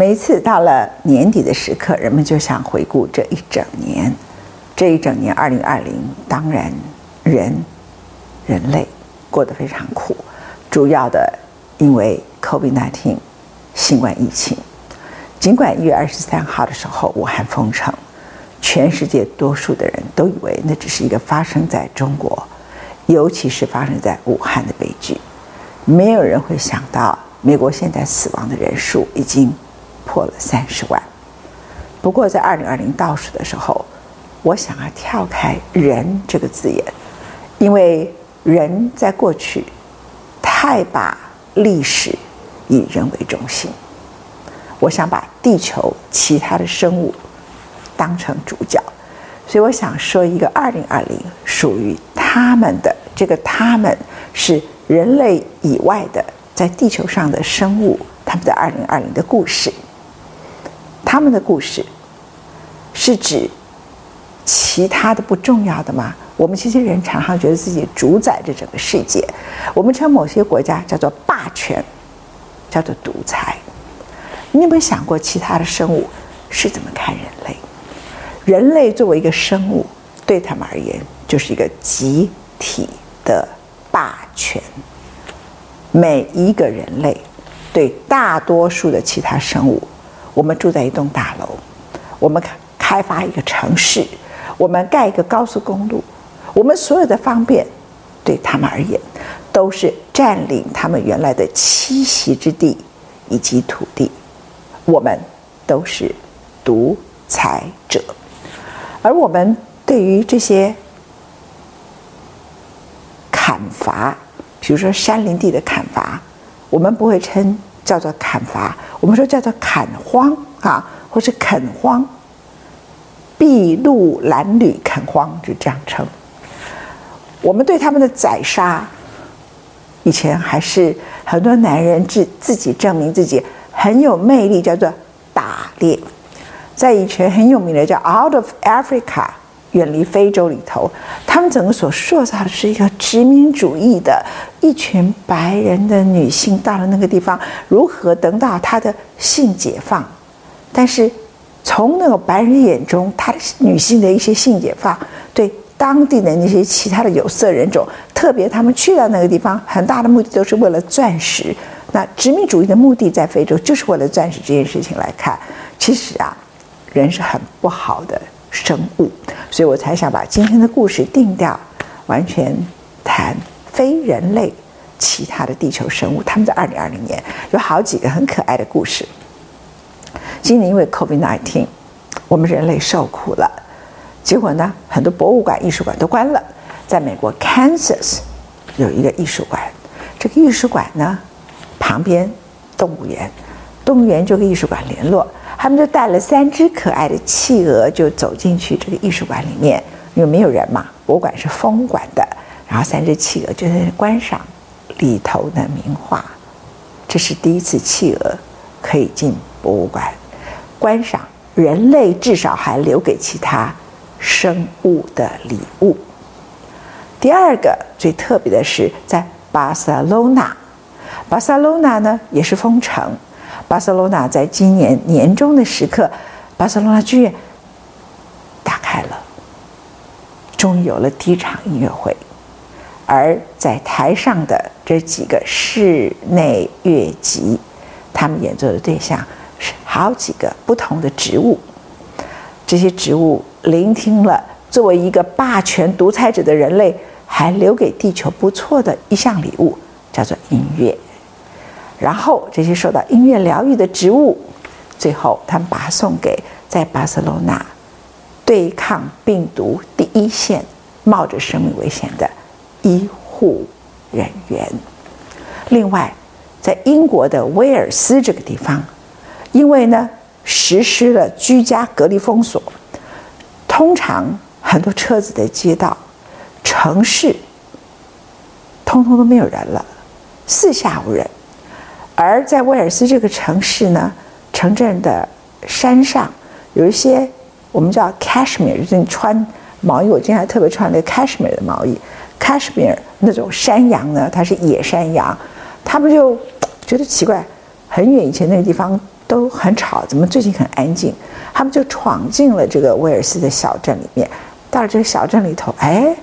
每一次到了年底的时刻，人们就想回顾这一整年。这一整年，二零二零，当然人人类过得非常苦，主要的因为 COVID-19 新冠疫情。尽管一月二十三号的时候，武汉封城，全世界多数的人都以为那只是一个发生在中国，尤其是发生在武汉的悲剧。没有人会想到，美国现在死亡的人数已经。破了三十万。不过，在二零二零倒数的时候，我想要跳开“人”这个字眼，因为人在过去太把历史以人为中心。我想把地球其他的生物当成主角，所以我想说一个二零二零属于他们的这个，他们是人类以外的在地球上的生物，他们在二零二零的故事。他们的故事是指其他的不重要的吗？我们这些人常常觉得自己主宰着整个世界，我们称某些国家叫做霸权，叫做独裁。你有没有想过其他的生物是怎么看人类？人类作为一个生物，对他们而言就是一个集体的霸权。每一个人类对大多数的其他生物。我们住在一栋大楼，我们开发一个城市，我们盖一个高速公路，我们所有的方便，对他们而言，都是占领他们原来的栖息之地以及土地。我们都是独裁者，而我们对于这些砍伐，比如说山林地的砍伐，我们不会称。叫做砍伐，我们说叫做砍荒啊，或是垦荒，筚路蓝缕垦荒，就这样称。我们对他们的宰杀，以前还是很多男人自自己证明自己很有魅力，叫做打猎，在以前很有名的叫 Out of Africa。远离非洲里头，他们整个所塑造的是一个殖民主义的一群白人的女性，到了那个地方如何得到她的性解放？但是从那个白人眼中，她的女性的一些性解放，对当地的那些其他的有色人种，特别他们去到那个地方，很大的目的都是为了钻石。那殖民主义的目的在非洲就是为了钻石这件事情来看，其实啊，人是很不好的。生物，所以我才想把今天的故事定调，完全谈非人类其他的地球生物。他们在二零二零年有好几个很可爱的故事。今年因为 COVID-19，我们人类受苦了，结果呢，很多博物馆、艺术馆都关了。在美国 Kansas 有一个艺术馆，这个艺术馆呢，旁边动物园，动物园就跟艺术馆联络。他们就带了三只可爱的企鹅，就走进去这个艺术馆里面，因为没有人嘛，博物馆是封馆的。然后三只企鹅就在观赏里头的名画，这是第一次企鹅可以进博物馆观赏人类至少还留给其他生物的礼物。第二个最特别的是在巴塞罗那，巴塞罗那呢也是封城。巴塞罗那在今年年中的时刻，巴塞罗那剧院打开了，终于有了第一场音乐会。而在台上的这几个室内乐集，他们演奏的对象是好几个不同的植物。这些植物聆听了作为一个霸权独裁者的人类，还留给地球不错的一项礼物，叫做音乐。然后这些受到音乐疗愈的植物，最后他们把它送给在巴塞罗那对抗病毒第一线、冒着生命危险的医护人员。另外，在英国的威尔斯这个地方，因为呢实施了居家隔离封锁，通常很多车子的街道、城市，通通都没有人了，四下无人。而在威尔斯这个城市呢，城镇的山上有一些我们叫 cashmere，就是穿毛衣。我今天还特别穿了个 cashmere 的毛衣，cashmere 那种山羊呢，它是野山羊，他们就觉得奇怪，很远以前那个地方都很吵，怎么最近很安静？他们就闯进了这个威尔斯的小镇里面。到了这个小镇里头，哎，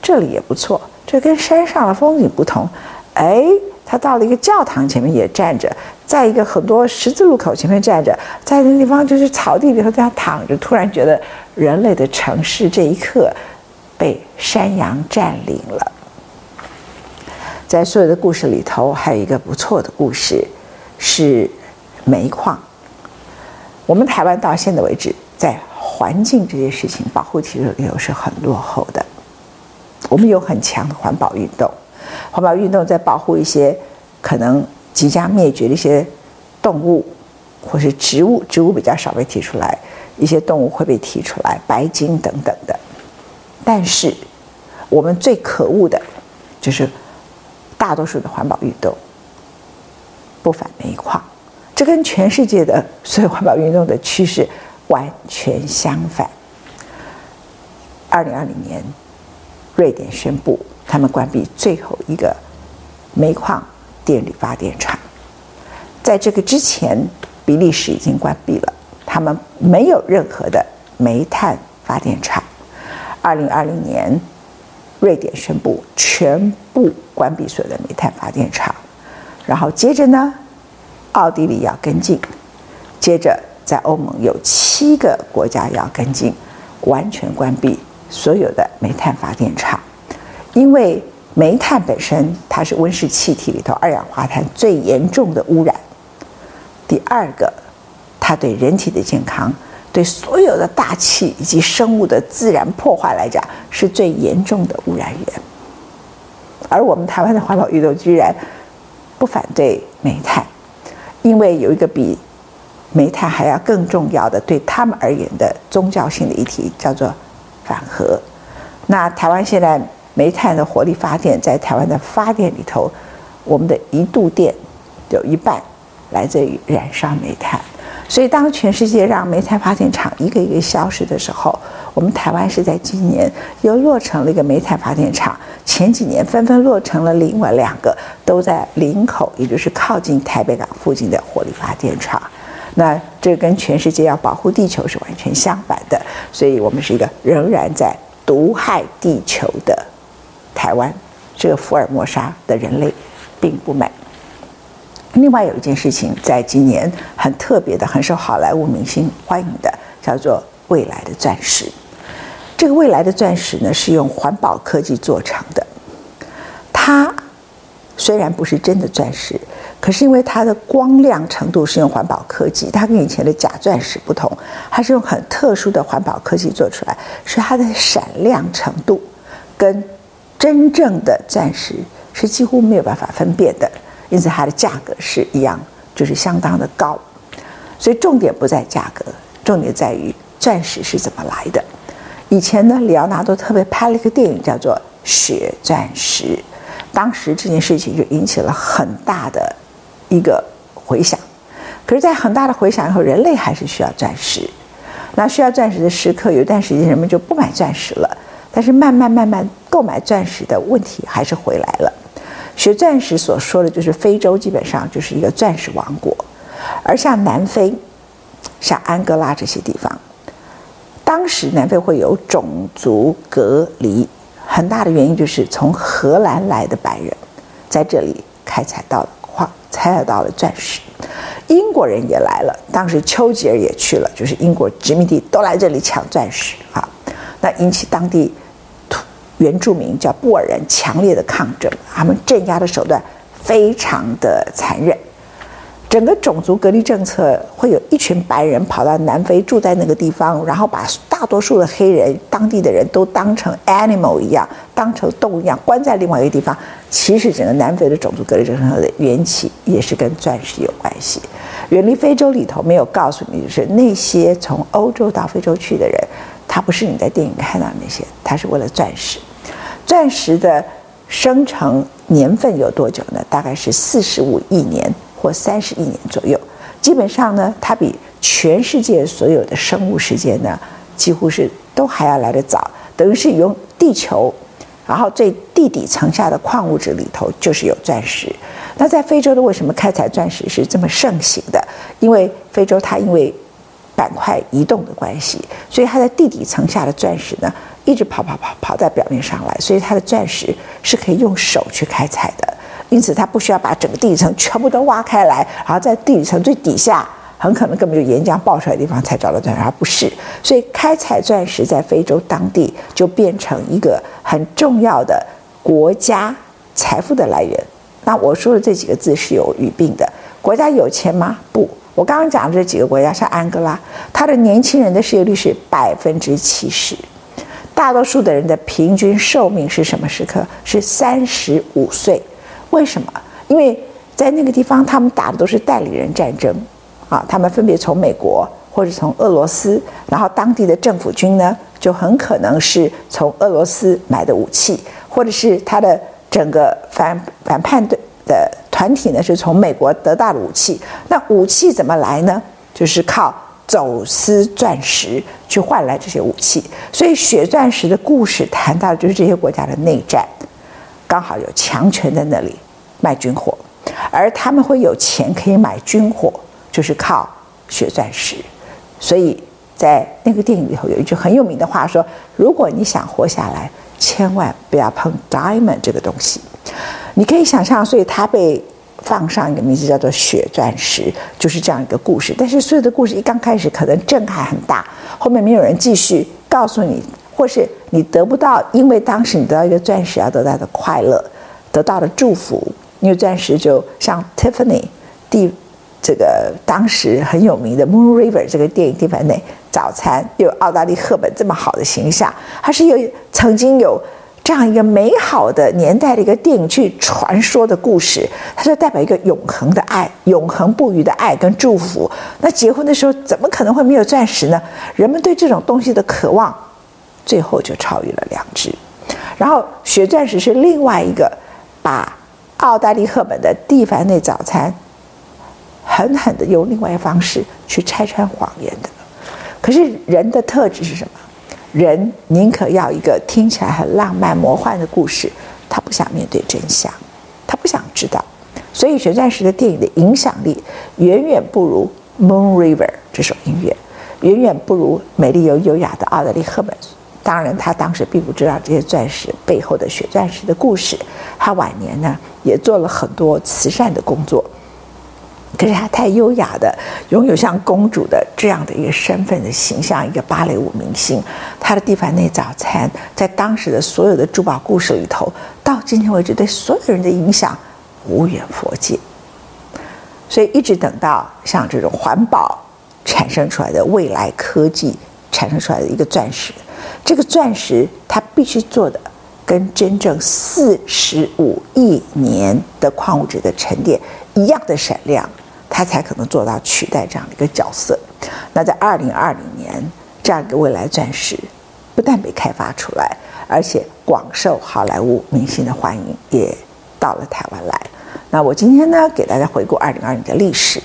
这里也不错，这跟山上的风景不同，哎。他到了一个教堂前面也站着，在一个很多十字路口前面站着，在那个地方就是草地里头这样躺着，突然觉得人类的城市这一刻被山羊占领了。在所有的故事里头，还有一个不错的故事是煤矿。我们台湾到现在为止，在环境这件事情保护其实里头是很落后的，我们有很强的环保运动。环保运动在保护一些可能即将灭绝的一些动物，或是植物，植物比较少被提出来，一些动物会被提出来，白鲸等等的。但是我们最可恶的，就是大多数的环保运动不反煤矿，这跟全世界的所有环保运动的趋势完全相反。二零二零年，瑞典宣布。他们关闭最后一个煤矿电力发电厂，在这个之前，比利时已经关闭了，他们没有任何的煤炭发电厂。二零二零年，瑞典宣布全部关闭所有的煤炭发电厂，然后接着呢，奥地利要跟进，接着在欧盟有七个国家要跟进，完全关闭所有的煤炭发电厂。因为煤炭本身它是温室气体里头二氧化碳最严重的污染。第二个，它对人体的健康、对所有的大气以及生物的自然破坏来讲，是最严重的污染源。而我们台湾的环保运动居然不反对煤炭，因为有一个比煤炭还要更重要的对他们而言的宗教性的议题，叫做反核。那台湾现在。煤炭的火力发电，在台湾的发电里头，我们的一度电有一半来自于燃烧煤炭。所以，当全世界让煤炭发电厂一个一个消失的时候，我们台湾是在今年又落成了一个煤炭发电厂。前几年纷纷落成了另外两个，都在林口，也就是靠近台北港附近的火力发电厂。那这跟全世界要保护地球是完全相反的。所以我们是一个仍然在毒害地球的。台湾这个福尔摩沙的人类并不美。另外有一件事情，在今年很特别的、很受好莱坞明星欢迎的，叫做“未来的钻石”。这个“未来的钻石”呢，是用环保科技做成的。它虽然不是真的钻石，可是因为它的光亮程度是用环保科技，它跟以前的假钻石不同，它是用很特殊的环保科技做出来，所以它的闪亮程度跟真正的钻石是几乎没有办法分辨的，因此它的价格是一样，就是相当的高。所以重点不在价格，重点在于钻石是怎么来的。以前呢，李奥纳多特别拍了一个电影叫做《血钻石》，当时这件事情就引起了很大的一个回响。可是，在很大的回响以后，人类还是需要钻石。那需要钻石的时刻，有一段时间人们就不买钻石了。但是慢慢慢慢，购买钻石的问题还是回来了。学钻石所说的就是非洲基本上就是一个钻石王国，而像南非、像安哥拉这些地方，当时南非会有种族隔离，很大的原因就是从荷兰来的白人在这里开采到了矿，采采到了钻石，英国人也来了，当时丘吉尔也去了，就是英国殖民地都来这里抢钻石啊，那引起当地原住民叫布尔人强烈的抗争，他们镇压的手段非常的残忍。整个种族隔离政策会有一群白人跑到南非住在那个地方，然后把大多数的黑人、当地的人都当成 animal 一样，当成动物一样关在另外一个地方。其实整个南非的种族隔离政策的缘起也是跟钻石有关系。远离非洲里头没有告诉你，就是那些从欧洲到非洲去的人，他不是你在电影看到的那些，他是为了钻石。钻石的生成年份有多久呢？大概是四十五亿年。或三十亿年左右，基本上呢，它比全世界所有的生物时间呢，几乎是都还要来得早。等于是用地球，然后最地底层下的矿物质里头就是有钻石。那在非洲的为什么开采钻石是这么盛行的？因为非洲它因为板块移动的关系，所以它在地底层下的钻石呢，一直跑跑跑跑在表面上来，所以它的钻石是可以用手去开采的。因此，它不需要把整个地层全部都挖开来，然后在地层最底下，很可能根本就岩浆爆出来的地方才找到钻石，而不是。所以，开采钻石在非洲当地就变成一个很重要的国家财富的来源。那我说的这几个字是有语病的。国家有钱吗？不。我刚刚讲的这几个国家，像安哥拉，它的年轻人的失业率是百分之七十，大多数的人的平均寿命是什么时刻？是三十五岁。为什么？因为在那个地方，他们打的都是代理人战争，啊，他们分别从美国或者从俄罗斯，然后当地的政府军呢，就很可能是从俄罗斯买的武器，或者是他的整个反反叛的的团体呢，是从美国得到的武器。那武器怎么来呢？就是靠走私钻石去换来这些武器。所以血钻石的故事谈到的就是这些国家的内战。刚好有强权在那里卖军火，而他们会有钱可以买军火，就是靠血钻石。所以在那个电影里头有一句很有名的话说：“如果你想活下来，千万不要碰 diamond 这个东西。”你可以想象，所以它被放上一个名字叫做血钻石，就是这样一个故事。但是所有的故事一刚开始可能震撼很大，后面没有人继续告诉你。或是你得不到，因为当时你得到一个钻石要得到的快乐，得到的祝福，因为钻石就像 Tiffany 蒂这个当时很有名的 Moon River 这个电影蒂凡内早餐，有奥黛丽赫本这么好的形象，还是有曾经有这样一个美好的年代的一个电影去传说的故事，它就代表一个永恒的爱，永恒不渝的爱跟祝福。那结婚的时候怎么可能会没有钻石呢？人们对这种东西的渴望。最后就超越了良知，然后血钻石是另外一个把奥黛丽·赫本的《蒂凡内早餐》狠狠的用另外一个方式去拆穿谎言的。可是人的特质是什么？人宁可要一个听起来很浪漫、魔幻的故事，他不想面对真相，他不想知道。所以血钻石的电影的影响力远远不如《Moon River》这首音乐，远远不如美丽又优雅的奥黛丽·赫本。当然，他当时并不知道这些钻石背后的血钻石的故事。他晚年呢，也做了很多慈善的工作。可是他太优雅的，拥有像公主的这样的一个身份的形象，一个芭蕾舞明星。他的蒂凡尼早餐在当时的所有的珠宝故事里头，到今天为止对所有人的影响无远佛界。所以一直等到像这种环保产生出来的未来科技产生出来的一个钻石。这个钻石它必须做的跟真正四十五亿年的矿物质的沉淀一样的闪亮，它才可能做到取代这样的一个角色。那在二零二零年，这样一个未来钻石不但被开发出来，而且广受好莱坞明星的欢迎，也到了台湾来。那我今天呢，给大家回顾二零二零的历史。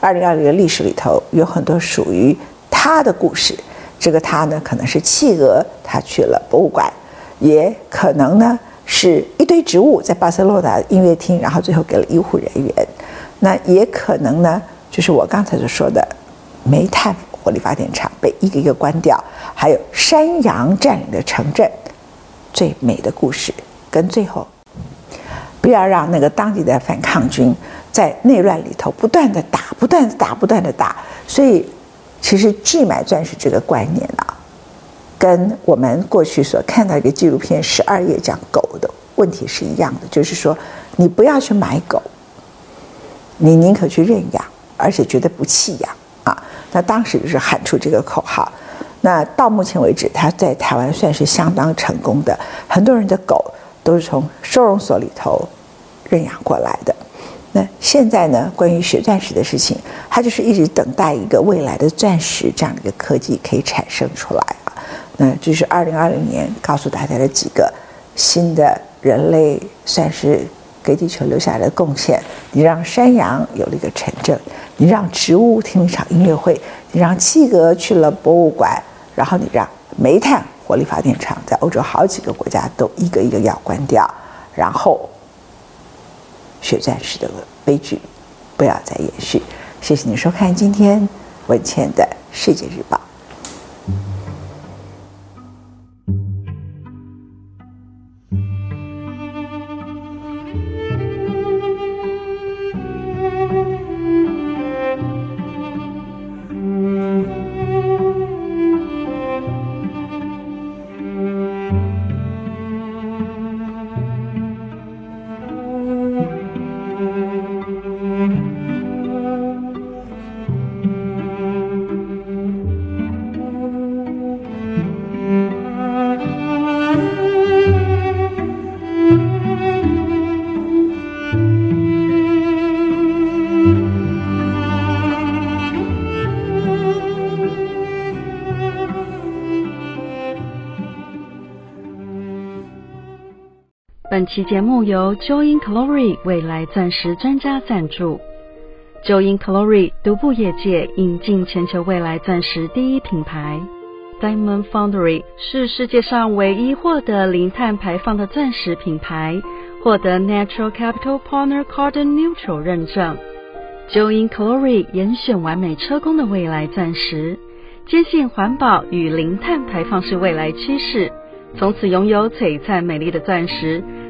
二零二零的历史里头有很多属于他的故事。这个他呢，可能是企鹅，他去了博物馆，也可能呢是一堆植物在巴塞罗那音乐厅，然后最后给了医护人员。那也可能呢，就是我刚才所说的煤炭火力发电厂被一个一个关掉，还有山羊占领的城镇，最美的故事跟最后，不要让那个当地的反抗军在内乱里头不断的打不断的打，不断的打。所以，其实拒买钻石这个观念啊，跟我们过去所看到一个纪录片十二夜讲狗的问题是一样的，就是说，你不要去买狗，你宁可去认养，而且觉得不弃养啊。那当时就是喊出这个口号。那到目前为止，他在台湾算是相当成功的。很多人的狗都是从收容所里头认养过来的。那现在呢，关于血钻石的事情，他就是一直等待一个未来的钻石这样的一个科技可以产生出来啊。那这是二零二零年告诉大家的几个新的人类算是给地球留下来的贡献。你让山羊有了一个城镇，你让植物听了一场音乐会，你让企鹅去了博物馆。然后你让煤炭火力发电厂在欧洲好几个国家都一个一个要关掉，然后血钻石的悲剧不要再延续。谢谢你收看今天文茜的世界日报。本期节目由 Joy in Glory 未来钻石专家赞助。Joy in Glory 独步业界，引进全球未来钻石第一品牌。Diamond Foundry 是世界上唯一获得零碳排放的钻石品牌，获得 Natural Capital Partner Carbon Neutral 认证。Joy in Glory 严选完美车工的未来钻石，坚信环保与零碳排放是未来趋势，从此拥有璀璨美丽的钻石。